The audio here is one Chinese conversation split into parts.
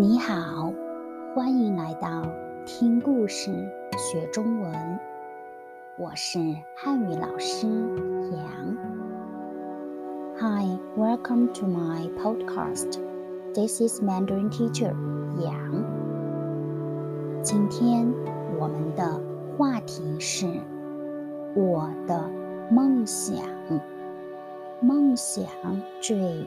你好，欢迎来到听故事学中文。我是汉语老师杨。Hi, welcome to my podcast. This is Mandarin teacher 杨。今天我们的话题是我的梦想。梦想 dream，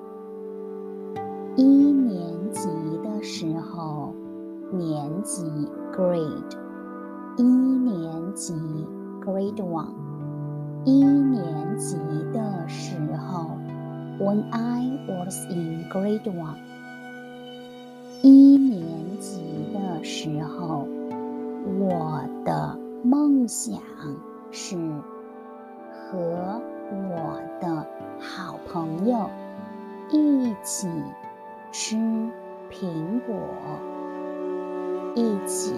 一年级的时候，年级 grade，一年级 grade one，一年级的时候，when I was in grade one，一年级的时候，我的梦想是和。我的好朋友一起吃苹果，一起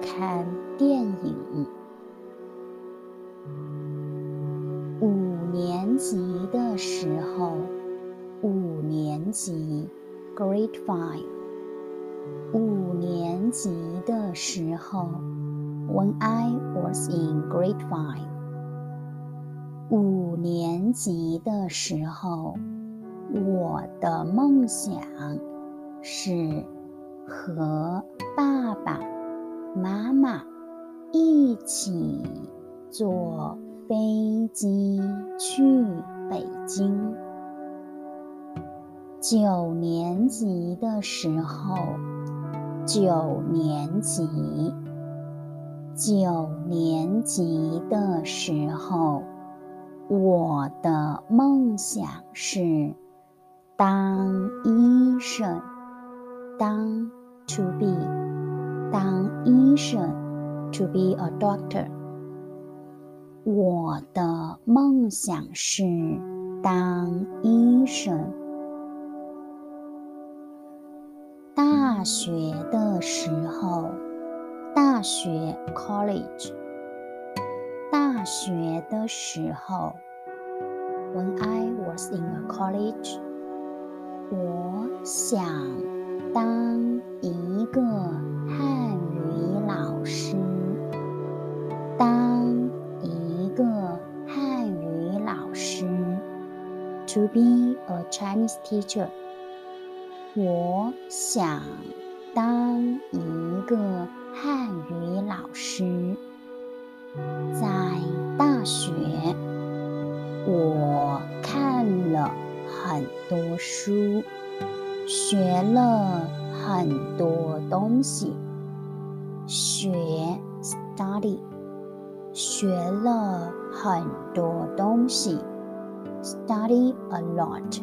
看电影。五年级的时候，五年级 （Grade Five），五年级的时候，When I was in Grade Five。五年级的时候，我的梦想是和爸爸妈妈一起坐飞机去北京。九年级的时候，九年级，九年级的时候。我的梦想是当医生，当 to be 当医生 to be a doctor。我的梦想是当医生。大学的时候，大学 college。大学的时候，When I was in a college， 我想当一个汉语老师。当一个汉语老师，To be a Chinese teacher。我想当一个汉语老师。在大学，我看了很多书，学了很多东西。学 study，学了很多东西。study a lot。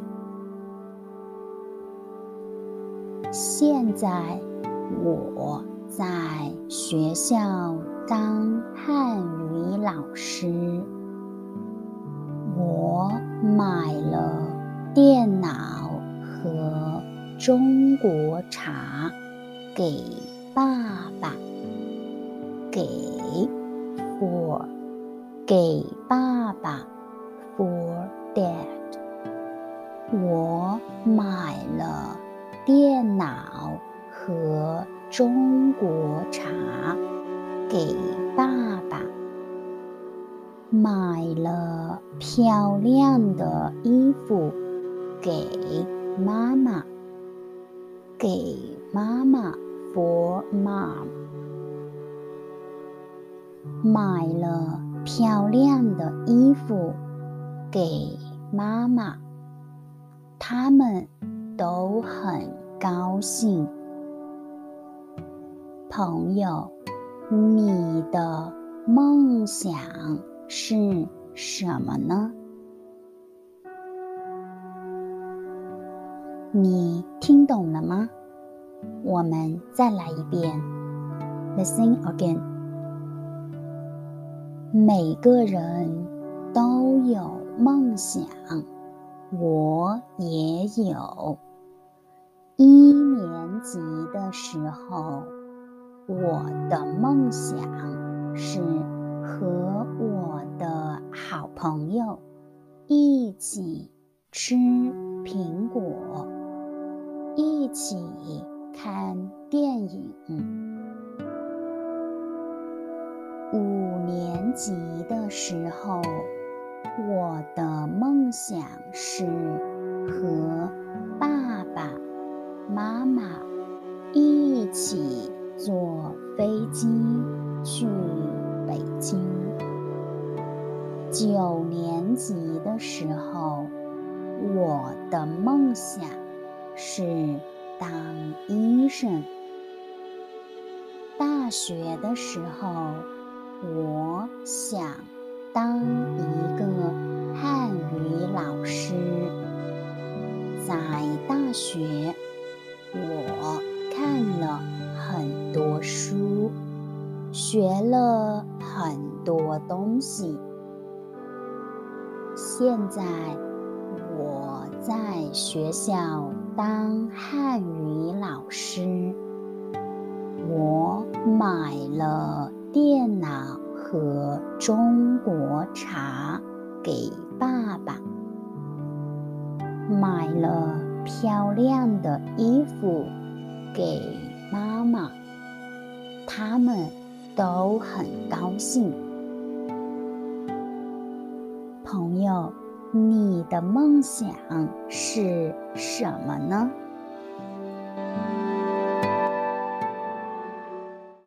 现在我在学校。当汉语老师，我买了和中国茶给爸爸，给 for 给爸爸 for dad。我买了电脑和中国茶。给爸爸买了漂亮的衣服，给妈妈，给妈妈 for mom 买了漂亮的衣服给妈妈，他们都很高兴，朋友。你的梦想是什么呢？你听懂了吗？我们再来一遍，Listen again。每个人都有梦想，我也有。一年级的时候，我的梦想是和我的好朋友一起吃苹果，一起看电影。五年级的时候，我的梦想是和爸爸。妈妈一起坐飞机去北京。九年级的时候，我的梦想是当医生。大学的时候，我想当一个汉语老师。在大学。我看了很多书，学了很多东西。现在我在学校当汉语老师。我买了电脑和中国茶给爸爸，买了。漂亮的衣服给妈妈，他们都很高兴。朋友，你的梦想是什么呢？